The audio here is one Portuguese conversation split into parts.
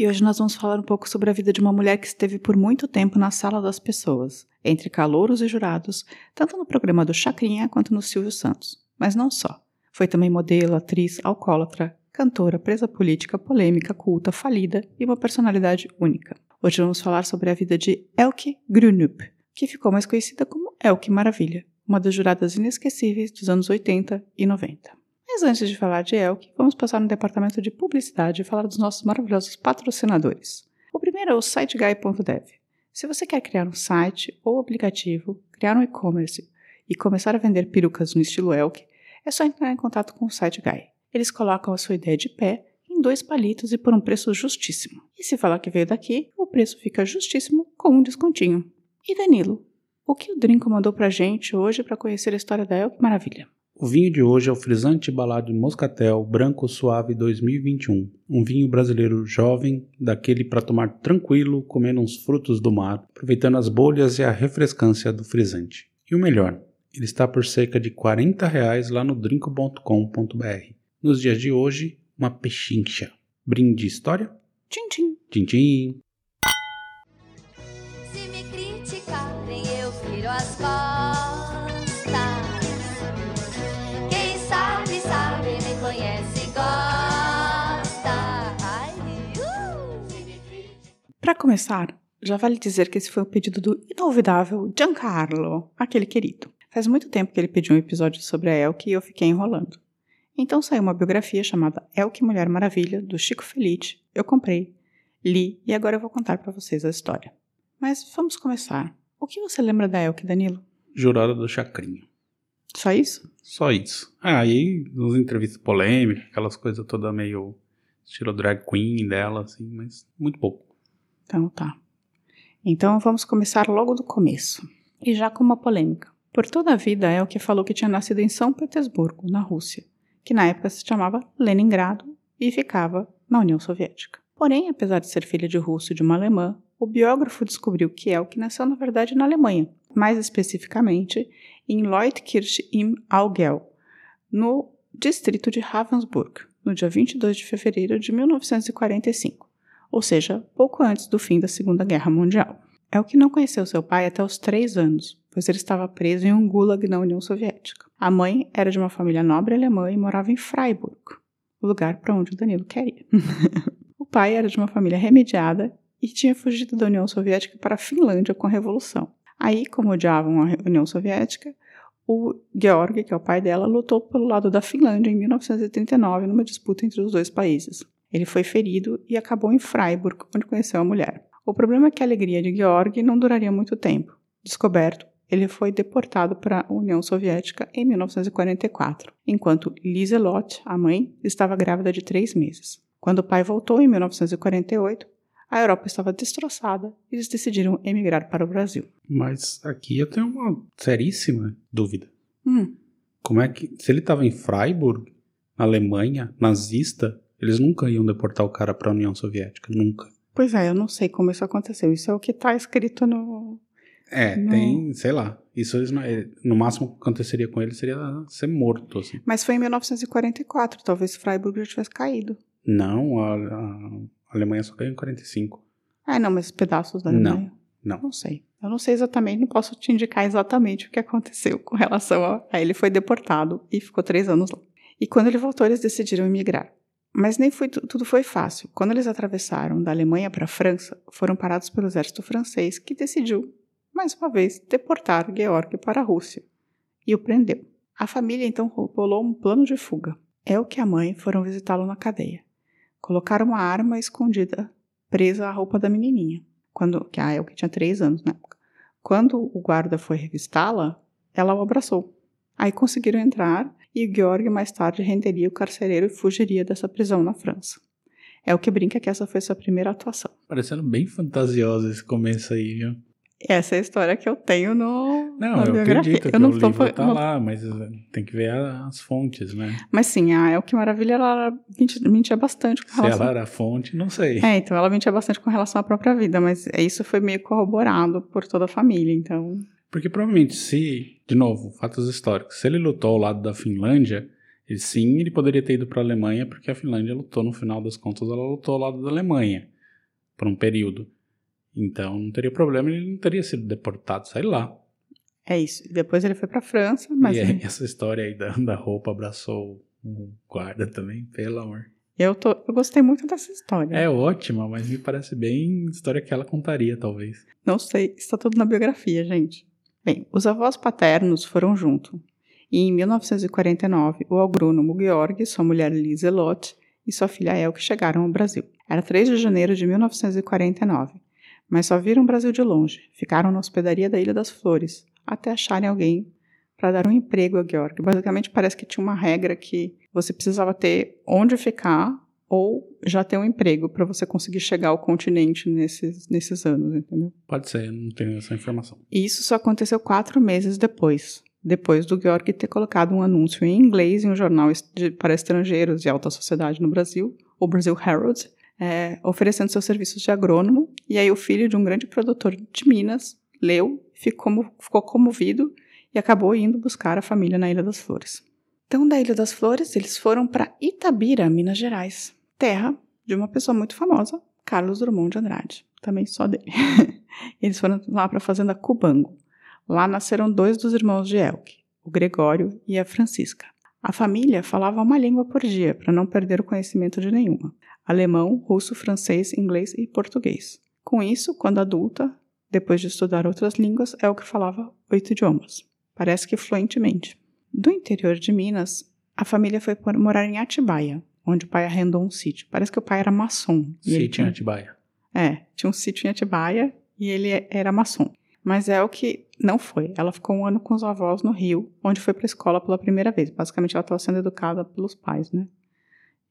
E hoje nós vamos falar um pouco sobre a vida de uma mulher que esteve por muito tempo na sala das pessoas, entre calouros e jurados, tanto no programa do Chacrinha quanto no Silvio Santos. Mas não só. Foi também modelo, atriz, alcoólatra, cantora, presa política, polêmica, culta, falida e uma personalidade única. Hoje vamos falar sobre a vida de Elke Grunup, que ficou mais conhecida como Elke Maravilha, uma das juradas inesquecíveis dos anos 80 e 90. Mas antes de falar de Elke, vamos passar no departamento de publicidade e falar dos nossos maravilhosos patrocinadores. O primeiro é o siteguy.dev. Se você quer criar um site ou aplicativo, criar um e-commerce e começar a vender perucas no estilo Elke, é só entrar em contato com o SiteGuy. Eles colocam a sua ideia de pé em dois palitos e por um preço justíssimo. E se falar que veio daqui, o preço fica justíssimo com um descontinho. E Danilo, o que o Drinco mandou pra gente hoje para conhecer a história da Elke Maravilha? O vinho de hoje é o frisante balado Moscatel Branco Suave 2021, um vinho brasileiro jovem, daquele para tomar tranquilo, comendo uns frutos do mar, aproveitando as bolhas e a refrescância do frisante. E o melhor, ele está por cerca de 40 reais lá no drinco.com.br. Nos dias de hoje, uma pechincha. Brinde história? Tchim, tchim. Tchim, tchim. Para começar, já vale dizer que esse foi um pedido do inolvidável Giancarlo, aquele querido. Faz muito tempo que ele pediu um episódio sobre a Elke e eu fiquei enrolando. Então saiu uma biografia chamada Elke Mulher Maravilha, do Chico Felite. Eu comprei, li e agora eu vou contar para vocês a história. Mas vamos começar. O que você lembra da Elke, Danilo? Jurada do Chacrinha. Só isso? Só isso. Ah, e nas entrevistas polêmicas, aquelas coisas todas meio estilo drag queen dela, assim, mas muito pouco. Então tá. Então vamos começar logo do começo. E já com uma polêmica. Por toda a vida, Elke falou que tinha nascido em São Petersburgo, na Rússia, que na época se chamava Leningrado e ficava na União Soviética. Porém, apesar de ser filha de russo e de uma alemã, o biógrafo descobriu que Elke nasceu na verdade na Alemanha, mais especificamente em Leutkirch im Augel, no distrito de Ravensburg, no dia 22 de fevereiro de 1945, ou seja, pouco antes do fim da Segunda Guerra Mundial. Elke não conheceu seu pai até os três anos, pois ele estava preso em um gulag na União Soviética. A mãe era de uma família nobre alemã e morava em Freiburg, o lugar para onde o Danilo quer ir. o pai era de uma família remediada e tinha fugido da União Soviética para a Finlândia com a Revolução. Aí, como odiavam a União Soviética, o Georg, que é o pai dela, lutou pelo lado da Finlândia em 1939 numa disputa entre os dois países. Ele foi ferido e acabou em Freiburg, onde conheceu a mulher. O problema é que a alegria de Georg não duraria muito tempo. Descoberto, ele foi deportado para a União Soviética em 1944, enquanto Liselot, a mãe, estava grávida de três meses. Quando o pai voltou em 1948, a Europa estava destroçada e eles decidiram emigrar para o Brasil. Mas aqui eu tenho uma seríssima dúvida. Hum, Como é que. Se ele estava em Freiburg, na Alemanha, nazista, eles nunca iam deportar o cara para a União Soviética. Nunca. pois é, eu não sei como isso aconteceu. Isso é o que está escrito no. É, Não. tem, sei lá. Isso não- é, no máximo que aconteceria com ele seria ser morto, assim. Mas foi em 1944, talvez Freiburg já tivesse caído. Não, a, a Alemanha só caiu em 45. Ah, não, mas pedaços da Não, Alemanha. não. Não sei. Eu não sei exatamente, não posso te indicar exatamente o que aconteceu com relação a. a ele foi deportado e ficou três anos lá. E quando ele voltou, eles decidiram emigrar. Mas nem foi, tu- tudo foi fácil. Quando eles atravessaram da Alemanha para a França, foram parados pelo exército francês, que decidiu, mais uma vez, deportar Georg para a Rússia. E o prendeu. A família então bolou um plano de fuga. É o que a mãe foram visitá-lo na cadeia. Colocaram uma arma escondida, presa à roupa da menininha quando que a Elke tinha três anos na época. Quando o guarda foi revistá-la, ela o abraçou. Aí conseguiram entrar e o Georg mais tarde renderia o carcereiro e fugiria dessa prisão na França. É o que brinca que essa foi sua primeira atuação. Parecendo bem fantasioso esse começo aí, viu? Essa é a história que eu tenho no, Não, na eu biografia. acredito que eu não o tô livro tá não- lá, mas eh, tem que ver as fontes, né? Mas sim, a El que Maravilha, ela menti- mentia bastante com Se relação... ela era a fonte, não sei. É, então ela mentia bastante com relação à própria vida, mas isso foi meio corroborado por toda a família, então... Porque provavelmente se, de novo, fatos históricos, se ele lutou ao lado da Finlândia, ele, sim, ele poderia ter ido para a Alemanha, porque a Finlândia lutou, no final das contas, ela lutou ao lado da Alemanha, por um período. Então não teria problema, ele não teria sido deportado, sei lá. É isso. Depois ele foi pra França, mas e aí, essa história aí da, da roupa abraçou um guarda também, pelo amor. eu, tô, eu gostei muito dessa história. É ótima, mas me parece bem história que ela contaria, talvez. Não sei, está tudo na biografia, gente. Bem, os avós paternos foram junto. E em 1949, o agrônomo Georg, sua mulher Lise Lott e sua filha Elke chegaram ao Brasil. Era 3 de janeiro de 1949, mas só viram o Brasil de longe. Ficaram na hospedaria da Ilha das Flores, até acharem alguém para dar um emprego a Georg. Basicamente, parece que tinha uma regra que você precisava ter onde ficar ou já ter um emprego para você conseguir chegar ao continente nesses, nesses anos, entendeu? Pode ser, não tenho essa informação. E isso só aconteceu quatro meses depois. Depois do Georg ter colocado um anúncio em inglês em um jornal de- para estrangeiros de alta sociedade no Brasil, o Brasil Herald, é, oferecendo seus serviços de agrônomo. E aí o filho de um grande produtor de Minas leu, ficou, ficou comovido e acabou indo buscar a família na Ilha das Flores. Então, da Ilha das Flores, eles foram para Itabira, Minas Gerais, terra de uma pessoa muito famosa, Carlos Drummond de Andrade, também só dele. eles foram lá para a fazenda Cubango. Lá nasceram dois dos irmãos de Elke, o Gregório e a Francisca. A família falava uma língua por dia, para não perder o conhecimento de nenhuma: alemão, russo, francês, inglês e português. Com isso, quando adulta, depois de estudar outras línguas, Elke falava oito idiomas. Parece que fluentemente. Do interior de Minas, a família foi morar em Atibaia, onde o pai arrendou um sítio. Parece que o pai era maçom. e Sítio em tinha- Atibaia. é, tinha um sítio em Atibaia e ele era maçom. Mas é o que não foi. Ela ficou um ano com os avós no Rio, onde foi para a escola pela primeira vez. Basicamente, ela estava sendo educada pelos pais, né?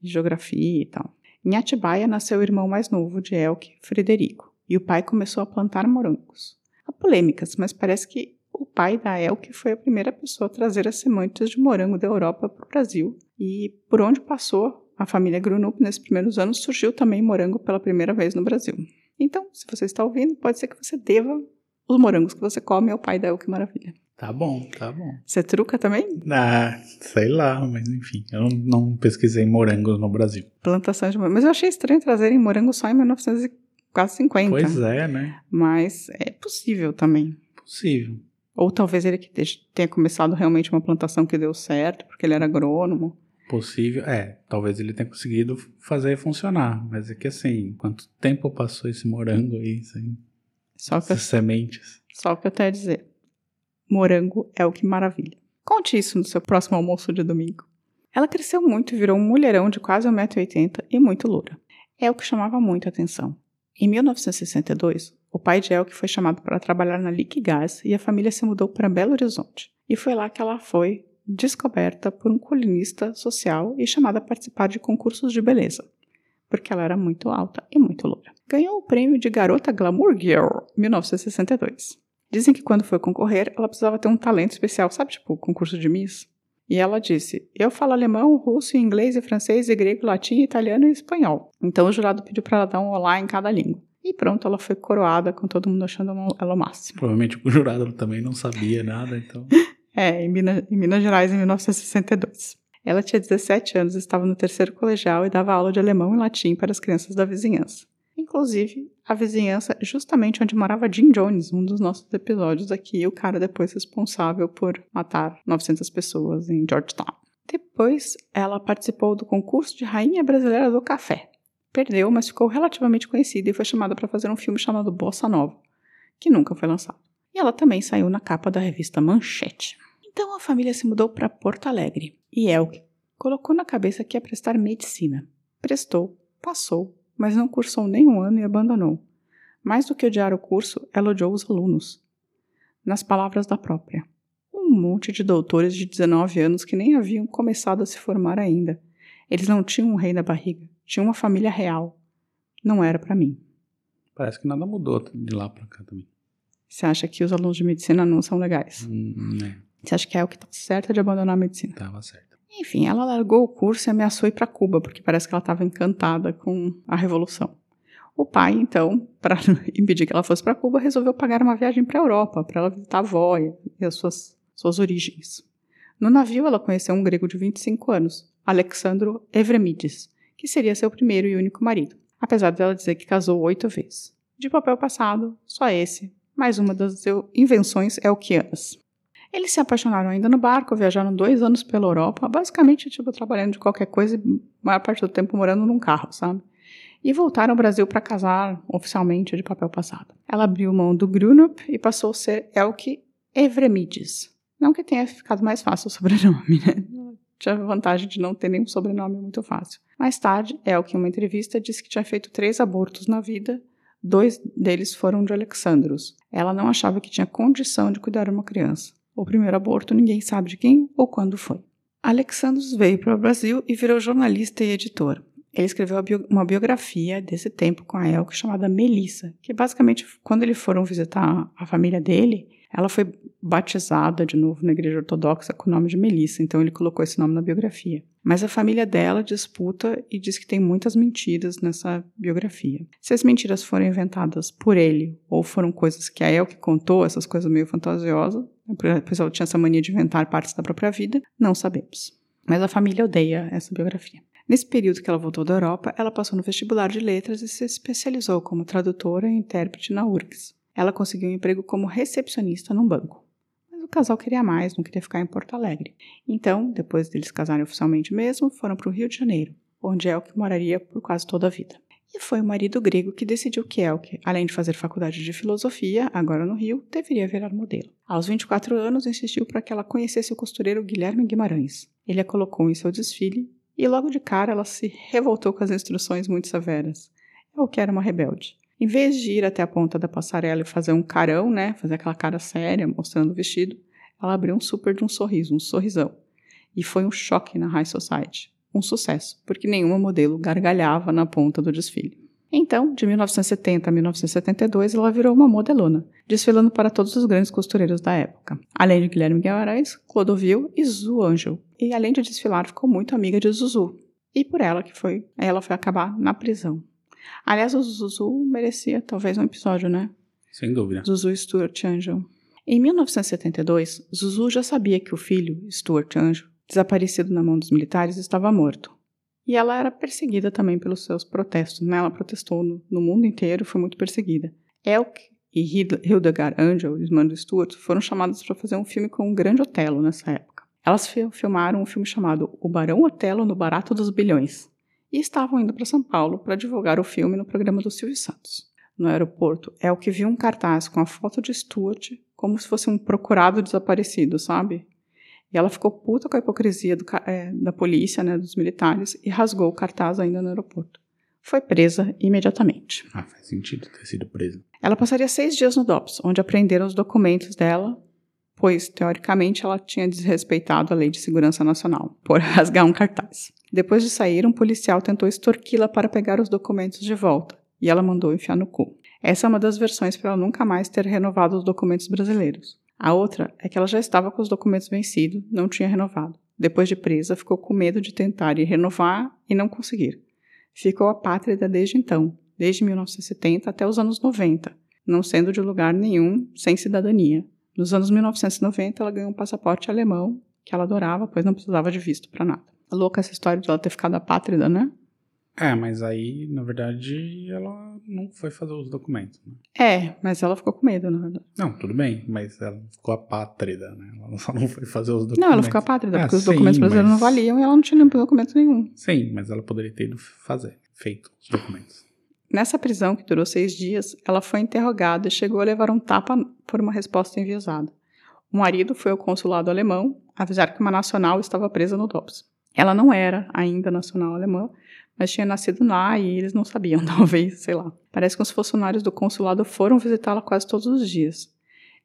Geografia e tal. Em Atibaia nasceu o irmão mais novo de Elke, Frederico, e o pai começou a plantar morangos. Há polêmicas, mas parece que o pai da Elke foi a primeira pessoa a trazer as sementes de morango da Europa para o Brasil. E por onde passou a família Grunup nesses primeiros anos, surgiu também morango pela primeira vez no Brasil. Então, se você está ouvindo, pode ser que você deva os morangos que você come ao pai da El, que maravilha. Tá bom, tá bom. Você truca também? Ah, sei lá, mas enfim, eu não, não pesquisei morangos no Brasil. Plantação de morango. Mas eu achei estranho trazerem morango só em 1950. Pois é, né? Mas é possível também. Possível. Ou talvez ele que te- tenha começado realmente uma plantação que deu certo, porque ele era agrônomo. Possível. É, talvez ele tenha conseguido fazer funcionar. Mas é que assim, quanto tempo passou esse morango aí, sem Só que, essas sementes? só o que eu tenho a dizer. Morango é o que maravilha. Conte isso no seu próximo almoço de domingo. Ela cresceu muito e virou um mulherão de quase 1,80m e muito loura. É o que chamava muito a atenção. Em 1962, o pai de Elke foi chamado para trabalhar na Liquigás e a família se mudou para Belo Horizonte. E foi lá que ela foi descoberta por um colinista social e chamada a participar de concursos de beleza, porque ela era muito alta e muito loura. Ganhou o prêmio de Garota Glamour Girl, 1962. Dizem que quando foi concorrer, ela precisava ter um talento especial, sabe, tipo concurso de Miss? E ela disse: Eu falo alemão, russo, inglês e francês, e grego, latim, italiano e espanhol. Então o jurado pediu para ela dar um olá em cada língua. E pronto, ela foi coroada, com todo mundo achando ela o máximo. Provavelmente o jurado também não sabia nada, então. É, em Minas, em Minas Gerais, em 1962. Ela tinha 17 anos, estava no terceiro colegial e dava aula de alemão e latim para as crianças da vizinhança. Inclusive, a vizinhança justamente onde morava Jim Jones, um dos nossos episódios aqui, o cara depois responsável por matar 900 pessoas em Georgetown. Depois, ela participou do concurso de Rainha Brasileira do Café. Perdeu, mas ficou relativamente conhecida e foi chamada para fazer um filme chamado Bossa Nova, que nunca foi lançado. E ela também saiu na capa da revista Manchete. Então a família se mudou para Porto Alegre e Elke colocou na cabeça que ia prestar medicina. Prestou, passou, mas não cursou nem um ano e abandonou. Mais do que odiar o curso, ela odiou os alunos. Nas palavras da própria. Um monte de doutores de 19 anos que nem haviam começado a se formar ainda. Eles não tinham um rei na barriga, tinham uma família real. Não era para mim. Parece que nada mudou de lá pra cá também. Você acha que os alunos de medicina não são legais? Hum, né, Você acha que é o que tá certo de abandonar a medicina? tava certo. Enfim, ela largou o curso e ameaçou ir para Cuba, porque parece que ela estava encantada com a revolução. O pai, então, para impedir que ela fosse para Cuba, resolveu pagar uma viagem para a Europa, para ela visitar a avó e e as suas, suas origens. No navio, ela conheceu um grego de 25 anos, Alexandro Evremides, que seria seu primeiro e único marido, apesar dela dizer que casou oito vezes. De papel passado, só esse, mais uma das invenções elquianas. Eles se apaixonaram ainda no barco, viajaram dois anos pela Europa, basicamente, tipo, trabalhando de qualquer coisa e maior parte do tempo morando num carro, sabe? E voltaram ao Brasil para casar oficialmente de papel passado. Ela abriu mão do Grunup e passou a ser Elke Evremides. Não que tenha ficado mais fácil o sobrenome, né? Tinha a vantagem de não ter nenhum sobrenome muito fácil. Mais tarde, Elke, em uma entrevista, disse que tinha feito três abortos na vida, dois deles foram de Alexandros. Ela não achava que tinha condição de cuidar uma criança. O primeiro aborto ninguém sabe de quem ou quando foi. Alexandros veio para o Brasil e virou jornalista e editor. Ele escreveu uma biografia desse tempo com a Elke chamada Melissa, que basicamente, quando eles foram visitar a família dele, ela foi batizada de novo na igreja ortodoxa com o nome de Melissa, então ele colocou esse nome na biografia. Mas a família dela disputa e diz que tem muitas mentiras nessa biografia. Se as mentiras foram inventadas por ele ou foram coisas que a Elke contou, essas coisas meio fantasiosas, pois ela tinha essa mania de inventar partes da própria vida, não sabemos. Mas a família odeia essa biografia. Nesse período que ela voltou da Europa, ela passou no vestibular de letras e se especializou como tradutora e intérprete na URGS. Ela conseguiu um emprego como recepcionista num banco. Mas o casal queria mais, não queria ficar em Porto Alegre. Então, depois deles casarem oficialmente mesmo, foram para o Rio de Janeiro, onde Elke moraria por quase toda a vida. E foi o marido grego que decidiu que Elke, além de fazer faculdade de filosofia, agora no Rio, deveria virar modelo. Aos 24 anos, insistiu para que ela conhecesse o costureiro Guilherme Guimarães. Ele a colocou em seu desfile e logo de cara ela se revoltou com as instruções muito severas. Elke era uma rebelde. Em vez de ir até a ponta da passarela e fazer um carão, né, fazer aquela cara séria mostrando o vestido, ela abriu um super de um sorriso, um sorrisão. E foi um choque na High Society. Um sucesso, porque nenhuma modelo gargalhava na ponta do desfile. Então, de 1970 a 1972, ela virou uma modelona, desfilando para todos os grandes costureiros da época. Além de Guilherme Guimarães, Clodovil e Zuzu Angel. E além de desfilar, ficou muito amiga de Zuzu. E por ela que foi, ela foi acabar na prisão. Aliás, o Zuzu merecia talvez um episódio, né? Sem dúvida. Zuzu Stuart Angel. Em 1972, Zuzu já sabia que o filho, Stuart Angel, desaparecido na mão dos militares, estava morto. E ela era perseguida também pelos seus protestos, né? Ela protestou no, no mundo inteiro, foi muito perseguida. Elk e Hildegard Angel, irmã do Stuart, foram chamadas para fazer um filme com o Grande Otelo nessa época. Elas fi- filmaram um filme chamado O Barão Otelo no Barato dos Bilhões e estavam indo para São Paulo para divulgar o filme no programa do Silvio Santos no aeroporto é o que viu um cartaz com a foto de Stuart como se fosse um procurado desaparecido, sabe? E ela ficou puta com a hipocrisia do é, da polícia, né, dos militares, e rasgou o cartaz ainda no aeroporto. Foi presa imediatamente. Ah, faz sentido ter sido preso. Ela passaria seis dias no DOPS, onde aprenderam os documentos dela, pois, teoricamente, ela tinha desrespeitado a Lei de Segurança Nacional, por rasgar um cartaz. Depois de sair, um policial tentou extorquí-la para pegar os documentos de volta, e ela mandou enfiar no cu. Essa é uma das versões para ela nunca mais ter renovado os documentos brasileiros. A outra é que ela já estava com os documentos vencidos, não tinha renovado. Depois de presa, ficou com medo de tentar ir renovar e não conseguir. Ficou apátrida desde então, desde 1970 até os anos 90, não sendo de lugar nenhum sem cidadania. Nos anos 1990, ela ganhou um passaporte alemão, que ela adorava, pois não precisava de visto para nada. Louca essa história de ela ter ficado apátrida, né? É, mas aí, na verdade, ela não foi fazer os documentos. Né? É, mas ela ficou com medo, na verdade. Não, tudo bem, mas ela ficou apátrida, né? Ela só não foi fazer os documentos. Não, ela ficou apátrida, Ah, porque os sim, documentos brasileiros mas- não valiam e ela não tinha nenhum documento nenhum. Sim, mas ela poderia ter ido fazer, feito os documentos. Nessa prisão, que durou seis dias, ela foi interrogada e chegou a levar um tapa por uma resposta enviesada. O marido foi ao consulado alemão avisar que uma nacional estava presa no DOPS. Ela não era ainda nacional alemã, mas tinha nascido lá e eles não sabiam, talvez, sei lá. Parece que os funcionários do consulado foram visitá-la quase todos os dias.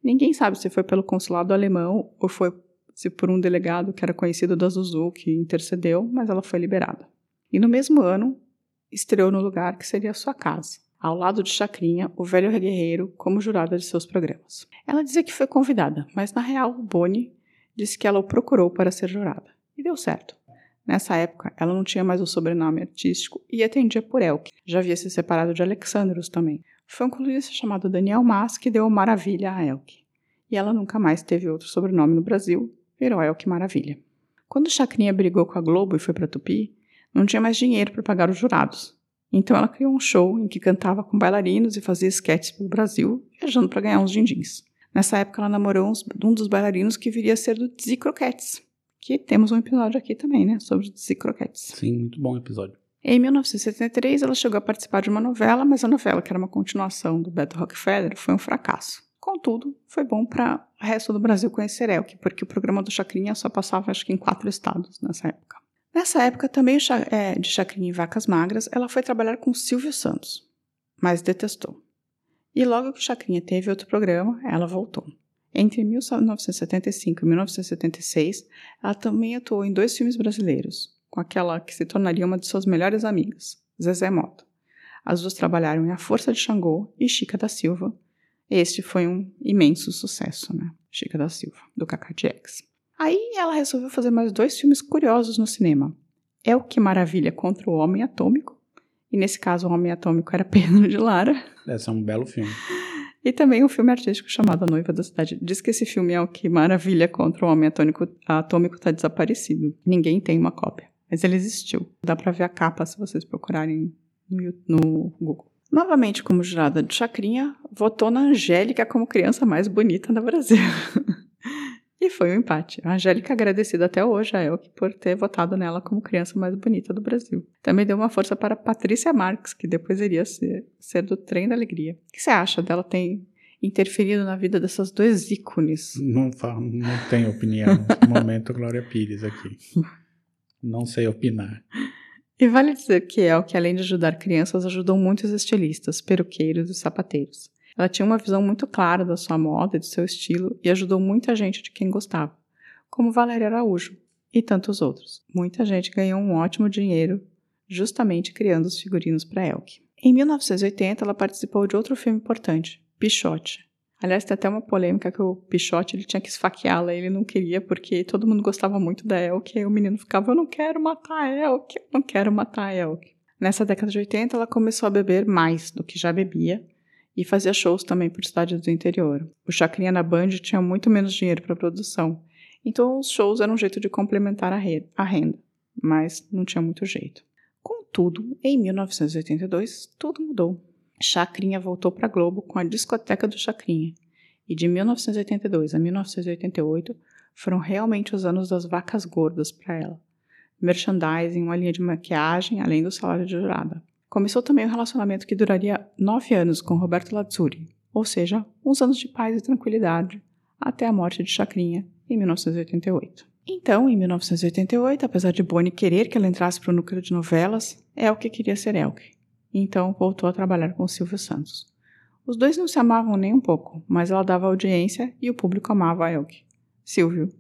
Ninguém sabe se foi pelo consulado alemão ou foi se por um delegado que era conhecido da Zuzu que intercedeu, mas ela foi liberada. E no mesmo ano, estreou no lugar que seria sua casa, ao lado de Chacrinha, o velho guerreiro, como jurada de seus programas. Ela dizia que foi convidada, mas na real, Bonnie disse que ela o procurou para ser jurada. E deu certo. Nessa época, ela não tinha mais o sobrenome artístico e atendia por Elke. Já havia se separado de Alexandros também. Foi um colunista chamado Daniel Mas que deu Maravilha a Elke. E ela nunca mais teve outro sobrenome no Brasil, virou Elke Maravilha. Quando Chacrinha brigou com a Globo e foi para Tupi, não tinha mais dinheiro para pagar os jurados. Então ela criou um show em que cantava com bailarinos e fazia sketches pelo Brasil, viajando para ganhar uns din-dins. Nessa época ela namorou uns, um dos bailarinos que viria a ser do Dizzy Croquettes, que temos um episódio aqui também, né, sobre Dizzy Croquettes. Sim, muito bom episódio. Em 1973, ela chegou a participar de uma novela, mas a novela, que era uma continuação do Beto Rockefeller, foi um fracasso. Contudo, foi bom para o resto do Brasil conhecer Elke, porque o programa do Chacrinha só passava, acho que, em quatro estados nessa época. Nessa época, também é, de Chacrinha e Vacas Magras, ela foi trabalhar com Silvio Santos, mas detestou. E logo que Chacrinha teve outro programa, ela voltou. Entre 1975 e 1976, ela também atuou em dois filmes brasileiros, com aquela que se tornaria uma de suas melhores amigas, Zezé Mota. As duas trabalharam em A Força de Xangô e Chica da Silva. Este foi um imenso sucesso, né? Chica da Silva, do Cacá X. Aí ela resolveu fazer mais dois filmes curiosos no cinema. É o que maravilha contra o Homem Atômico. E nesse caso, o Homem Atômico era Pedro de Lara. Esse é um belo filme. E também um filme artístico chamado A Noiva da Cidade. Diz que esse filme é o que maravilha contra o Homem Atômico. Atômico está desaparecido. Ninguém tem uma cópia. Mas ele existiu. Dá para ver a capa se vocês procurarem no, no Google. Novamente, como jurada de Chacrinha, votou na Angélica como criança mais bonita do Brasil. e foi um empate. A Angélica agradecida até hoje a Elke por ter votado nela como criança mais bonita do Brasil. Também deu uma força para Patrícia Marques, que depois iria ser, ser do Trem da Alegria. O que você acha dela ter interferido na vida dessas dois ícones? Não, falo, não tenho opinião. Momento Glória Pires aqui. Não sei opinar. E vale dizer que Elke, além de ajudar crianças, ajudou muitos estilistas, peruqueiros e sapateiros. Ela tinha uma visão muito clara da sua moda do seu estilo e ajudou muita gente de quem gostava, como Valéria Araújo e tantos outros. Muita gente ganhou um ótimo dinheiro justamente criando os figurinos para Elke. Em 1980, ela participou de outro filme importante, Pichote. Aliás, tem até uma polêmica que o Pichote ele tinha que esfaqueá-la, ele não queria porque todo mundo gostava muito da Elke, e o menino ficava, eu não quero matar a Elke, eu não quero matar a Elke. Nessa década de 80, ela começou a beber mais do que já bebia e fazia shows também por cidades do interior. O Chacrinha na Band tinha muito menos dinheiro para produção, então os shows eram um jeito de complementar a renda, mas não tinha muito jeito. Contudo, em 1982, tudo mudou. Chacrinha voltou para Globo com a discoteca do Chacrinha, e de 1982 a 1988 foram realmente os anos das vacas gordas para ela. Merchandising, uma linha de maquiagem, além do salário de jurada. Começou também um relacionamento que duraria nove anos com Roberto Lazzuri, ou seja, uns anos de paz e tranquilidade, até a morte de Chacrinha em 1988. Então, em 1988, apesar de Bonnie querer que ela entrasse para o núcleo de novelas, Elke queria ser Elke. Então voltou a trabalhar com Silvio Santos. Os dois não se amavam nem um pouco, mas ela dava audiência e o público amava a Elke. Silvio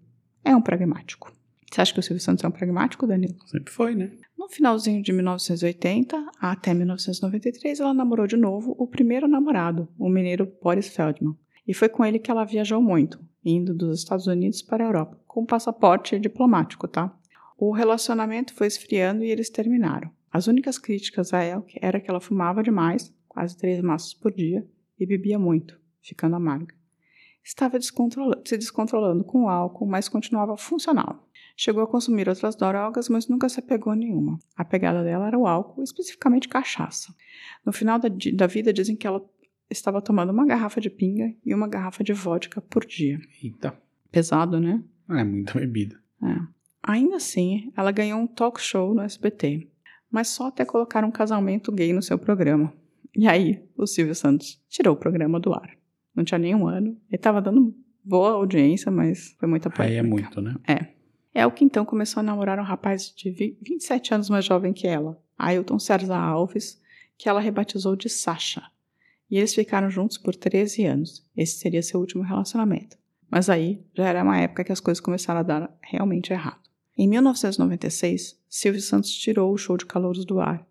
é um pragmático. Você acha que o Silvio Santos é um pragmático, Danilo? Sempre foi, né? No finalzinho de 1980 até 1993, ela namorou de novo o primeiro namorado, o mineiro Boris Feldman. E foi com ele que ela viajou muito, indo dos Estados Unidos para a Europa, com passaporte diplomático, tá? O relacionamento foi esfriando e eles terminaram. As únicas críticas a Elke era que ela fumava demais, quase três maços por dia, e bebia muito, ficando amarga. Estava descontrola se descontrolando com o álcool, mas continuava funcional. Chegou a consumir outras drogas, mas nunca se apegou a nenhuma. A pegada dela era o álcool, especificamente cachaça. No final da, da vida, dizem que ela estava tomando uma garrafa de pinga e uma garrafa de vodka por dia. Eita. Pesado, né? É muita bebida. É. Ainda assim, ela ganhou um talk show no SBT, mas só até colocar um casamento gay no seu programa. E aí, o Silvio Santos tirou o programa do ar. Não tinha nenhum ano. Ele estava dando boa audiência, mas foi muita polêmica. Aí é muito, né? É. É o que então começou a namorar um rapaz de 27 anos mais jovem que ela, Ailton César Alves, que ela rebatizou de Sasha. E eles ficaram juntos por 13 anos. Esse seria seu último relacionamento. Mas aí já era uma época que as coisas começaram a dar realmente errado. Em 1996, Silvio Santos tirou o show de calouros do ar.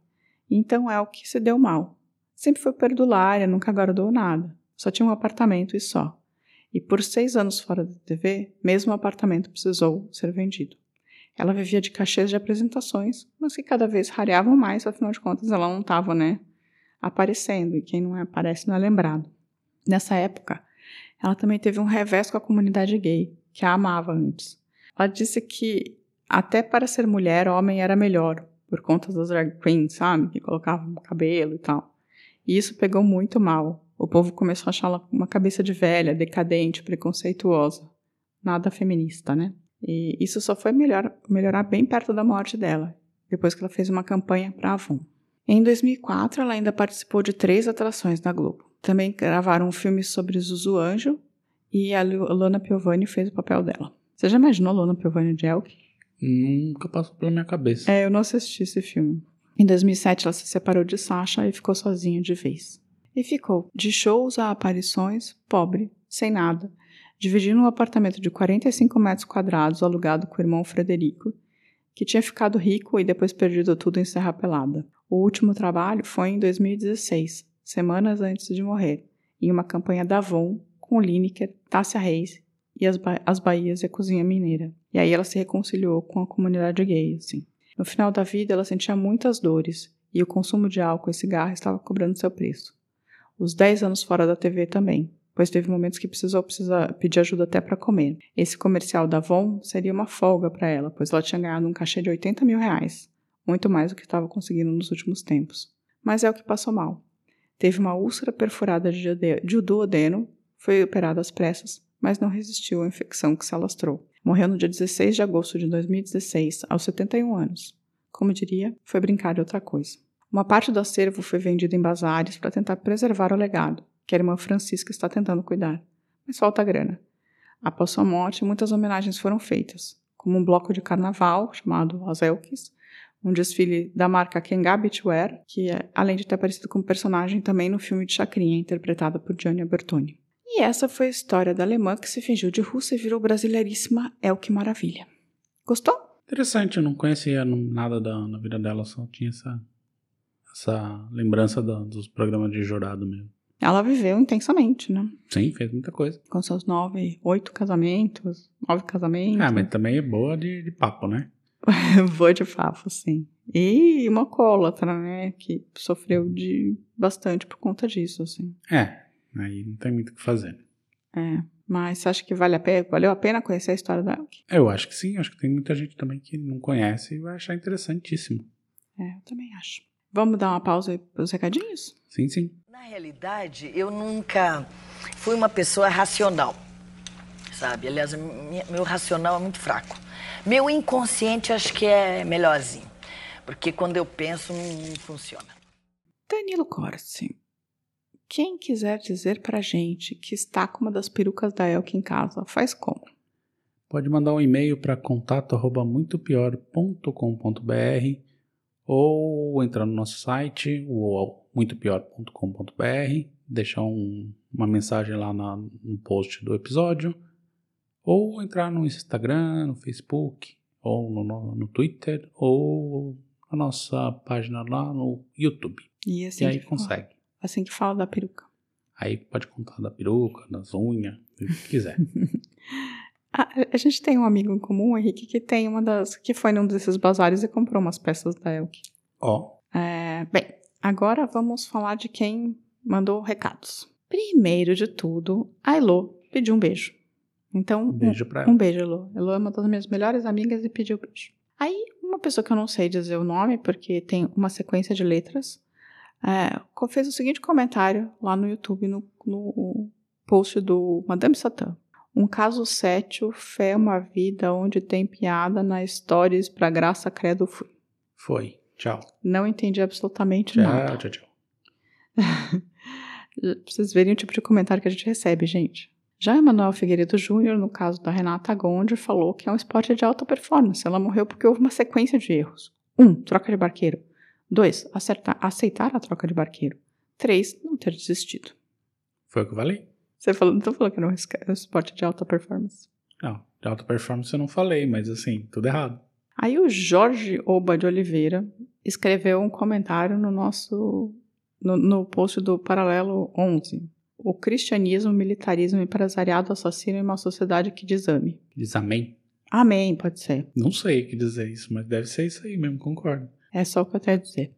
Então é o que se deu mal. Sempre foi perdulária, nunca guardou nada. Só tinha um apartamento e só. E por seis anos fora da TV, mesmo o apartamento precisou ser vendido. Ela vivia de cachês de apresentações, mas que cada vez rareavam mais, afinal de contas ela não estava, né, aparecendo, e quem não aparece não é lembrado. Nessa época, ela também teve um revés com a comunidade gay, que a amava antes. Ela disse que até para ser mulher, homem era melhor, por conta das drag queens, sabe? Que colocavam cabelo e tal. E isso pegou muito mal. O povo começou a achá-la uma cabeça de velha, decadente, preconceituosa. Nada feminista, né? E isso só foi melhor, melhorar bem perto da morte dela, depois que ela fez uma campanha para Avon. Em 2004, ela ainda participou de três atrações na Globo. Também gravaram um filme sobre Zuzu Anjo e a Lona Piovani fez o papel dela. Você já imaginou Lona Piovani de Elk? Nunca passou pela minha cabeça. É, eu não assisti esse filme. Em 2007, ela se separou de Sasha e ficou sozinha de vez. E ficou de shows a aparições, pobre, sem nada, dividindo um apartamento de 45 metros quadrados alugado com o irmão Frederico, que tinha ficado rico e depois perdido tudo em Serra Pelada. O último trabalho foi em 2016, semanas antes de morrer, em uma campanha da Avon com Lineker, Tássia Reis e as, ba as Bahias e a Cozinha Mineira. E aí ela se reconciliou com a comunidade gay, assim. No final da vida, ela sentia muitas dores e o consumo de álcool e cigarro estava cobrando seu preço. Os 10 anos fora da TV também, pois teve momentos que precisou pedir ajuda até para comer. Esse comercial da Avon seria uma folga para ela, pois ela tinha ganhado um cachê de 80 mil reais, muito mais do que estava conseguindo nos últimos tempos. Mas é o que passou mal. Teve uma úlcera perfurada de, de duodeno, foi operada às pressas, mas não resistiu à infecção que se alastrou. Morreu no dia 16 de agosto de 2016, aos 71 anos. Como diria, foi brincar de outra coisa. Uma parte do acervo foi vendida em bazares para tentar preservar o legado, que a irmã Francisca está tentando cuidar, mas falta grana. Após sua morte, muitas homenagens foram feitas, como um bloco de carnaval chamado As Elkis, um desfile da marca Kenga Beachwear, que é, além de ter aparecido como personagem também no filme de Chacrinha, interpretada por Gianni Bertoni. E essa foi a história da alemã que se fingiu de russa e virou brasileiríssima. É o que maravilha. Gostou? Interessante, eu não conhecia nada da, da vida dela, só tinha essa, essa lembrança da, dos programas de jurado mesmo. Ela viveu intensamente, né? Sim, fez muita coisa. Com seus nove, oito casamentos, nove casamentos. Ah, mas também é boa de, de papo, né? boa de papo, sim. E uma cólatra, né? Que sofreu de bastante por conta disso, assim. É, Aí não tem muito o que fazer. É, mas você acha que vale a pena, valeu a pena conhecer a história da Elk? Eu acho que sim, acho que tem muita gente também que não conhece e vai achar interessantíssimo. É, eu também acho. Vamos dar uma pausa aí para os recadinhos? Sim, sim. Na realidade, eu nunca fui uma pessoa racional, sabe? Aliás, meu racional é muito fraco. Meu inconsciente acho que é melhorzinho, porque quando eu penso não funciona. Danilo Corsi, quem quiser dizer pra gente que está com uma das perucas da Elke em casa, faz como? Pode mandar um e-mail para contato@muitopior.com.br ou entrar no nosso site, o muitopior.com.br, deixar um, uma mensagem lá na, no post do episódio, ou entrar no Instagram, no Facebook, ou no, no, no Twitter, ou na nossa página lá no YouTube. E, assim e aí consegue assim que fala da peruca. Aí pode contar da peruca, das unhas, o que quiser. a, a, gente tem um amigo em comum, Henrique, que tem uma das. que foi num desses bazares e comprou umas peças da Elk. Ó. Oh. É, bem, agora vamos falar de quem mandou recados. Primeiro de tudo, a Elo pediu um beijo. Então, um beijo pra ela. Um beijo, Elo. Elo é uma das minhas melhores amigas e pediu beijo. Aí, uma pessoa que eu não sei dizer o nome, porque tem uma sequência de letras, é, fez o seguinte comentário lá no YouTube, no, no post do Madame Satã. Um caso sétio, fé é uma vida onde tem piada na stories pra graça credo fui. Foi. Tchau. Não entendi absolutamente tchau, nada. Tchau, tchau, pra vocês verem o tipo de comentário que a gente recebe, gente. Já Emanuel Figueiredo Júnior, no caso da Renata Gonde, falou que é um esporte de alta performance. Ela morreu porque houve uma sequência de erros. Um, troca de barqueiro. 2. Aceitar a troca de barqueiro. 3. Não ter desistido. Foi o que eu falei? Você falou, não falou que era um esporte de alta performance? Não, de alta performance eu não falei, mas assim, tudo errado. Aí o Jorge Oba de Oliveira escreveu um comentário no nosso no, no post do Paralelo 11. O cristianismo, militarismo, empresariado, assassino e uma sociedade que desame. Diz amém? Amém, pode ser. Não sei o que dizer isso, mas deve ser isso aí mesmo, concordo. É só o que eu tenho a dizer.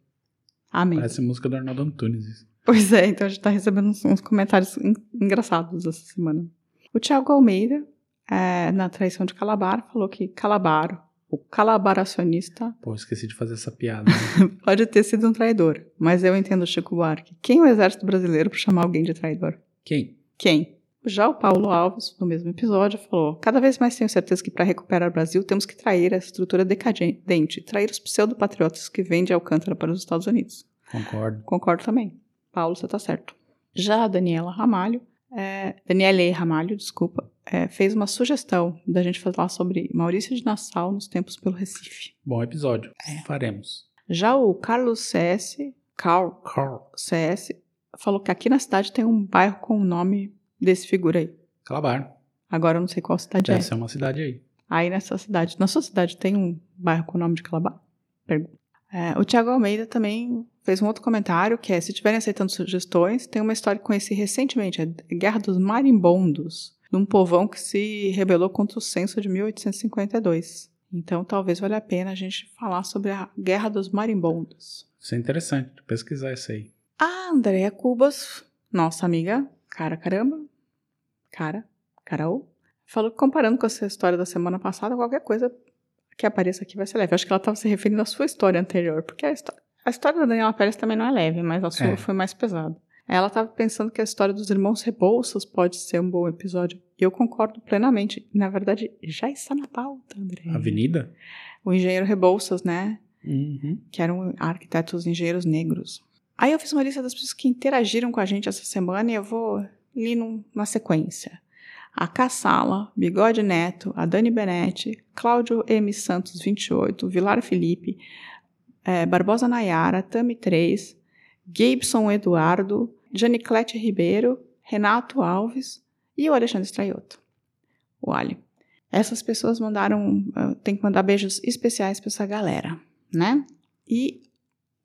Amém. Parece música do Arnaldo Antunes. Pois é, então a gente tá recebendo uns, uns comentários en- engraçados essa semana. O Thiago Almeida, é, na traição de Calabar, falou que Calabaro, o calabaracionista, Pô, esqueci de fazer essa piada. pode ter sido um traidor, mas eu entendo o Chico Buarque. Quem é o exército brasileiro para chamar alguém de traidor? Quem? Quem? Já o Paulo Alves, no mesmo episódio, falou: Cada vez mais tenho certeza que para recuperar o Brasil temos que trair a estrutura decadente, trair os pseudo-patriotas que vêm de Alcântara para os Estados Unidos. Concordo. Concordo também. Paulo, você tá certo. Já a Daniela Ramalho, é, Daniele Ramalho, desculpa, é, fez uma sugestão da gente falar sobre Maurício de Nassau nos tempos pelo Recife. Bom episódio. É. Faremos. Já o Carlos CS, Carl Carl. CS, falou que aqui na cidade tem um bairro com o nome desse figura aí. Calabar. Agora eu não sei qual cidade Deve é. ser uma cidade aí. Aí nessa cidade, na sua cidade tem um bairro com o nome de Calabar? Pergunta. É, o Tiago Almeida também fez um outro comentário que é: se estiverem aceitando sugestões, tem uma história que conheci recentemente, a Guerra dos Marimbondos, de um povão que se rebelou contra o censo de 1852. Então talvez valha a pena a gente falar sobre a Guerra dos Marimbondos. Isso é interessante. Pesquisar isso aí. A Andrea Cubas, nossa amiga, cara caramba, cara, carol, falou que comparando com essa história da semana passada, qualquer coisa que apareça aqui vai ser leve. Acho que ela estava se referindo à sua história anterior, porque a, histó- a história da Daniela Pérez também não é leve, mas a sua É. foi mais pesada. Ela estava pensando que a história dos irmãos Rebouças pode ser um bom episódio. E eu concordo plenamente. Na verdade, já está na pauta, André. Avenida? O engenheiro Rebouças, né? Uhum. que eram arquitetos engenheiros negros. Aí eu fiz uma lista das pessoas que interagiram com a gente essa semana e eu vou ler num- na sequência. A Cassala, Bigode Neto, a Dani Benetti, Cláudio M. Santos 28, Vilar Felipe, eh, Barbosa Nayara, Tami 3, Gibson Eduardo, Janiclete Ribeiro, Renato Alves e o Alexandre Straioto. O Ali. Essas pessoas mandaram, eh, tem que mandar beijos especiais para essa galera né? E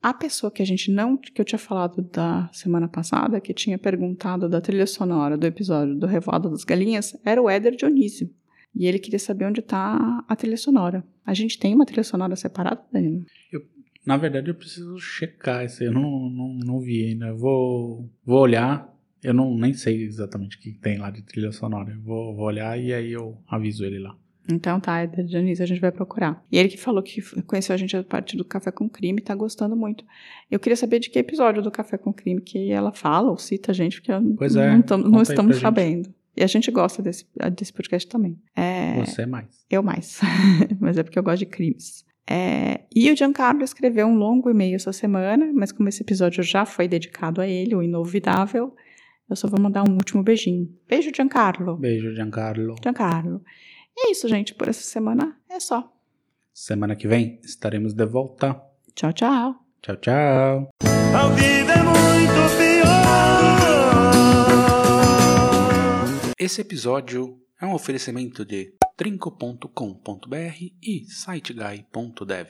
a pessoa que a gente não, que eu tinha falado da semana passada, que tinha perguntado da trilha sonora do episódio do Revoada das Galinhas, era o Éder Dionísio. E ele queria saber onde tá a trilha sonora. A gente tem uma trilha sonora separada, Danilo? Na verdade, eu preciso checar isso. Eu não, não, não vi ainda. Eu vou, vou olhar. Eu não, nem sei exatamente o que tem lá de trilha sonora. Eu vou, vou olhar e aí eu aviso ele lá. Então tá, Éder Dionísio, a gente vai procurar. E ele que falou que conheceu a gente a partir do Café com Crime, tá gostando muito. Eu queria saber de que episódio do Café com Crime que ela fala ou cita a gente, porque Pois é, não, tam- não conta aí estamos pra gente. sabendo. E a gente gosta desse, desse podcast também. É, Você é mais. Eu mais. mas é porque eu gosto de crimes. É, e o Giancarlo escreveu um longo e-mail essa semana, mas como esse episódio já foi dedicado a ele, o inovidável, eu só vou mandar um último beijinho. Beijo, Giancarlo. Beijo, Giancarlo. Giancarlo. E é isso, gente. Por essa semana é só. Semana que vem estaremos de volta. Tchau, tchau. Tchau, tchau. Ao vivo é muito pior. Esse episódio é um oferecimento de trinco.com.br e siteguy.dev.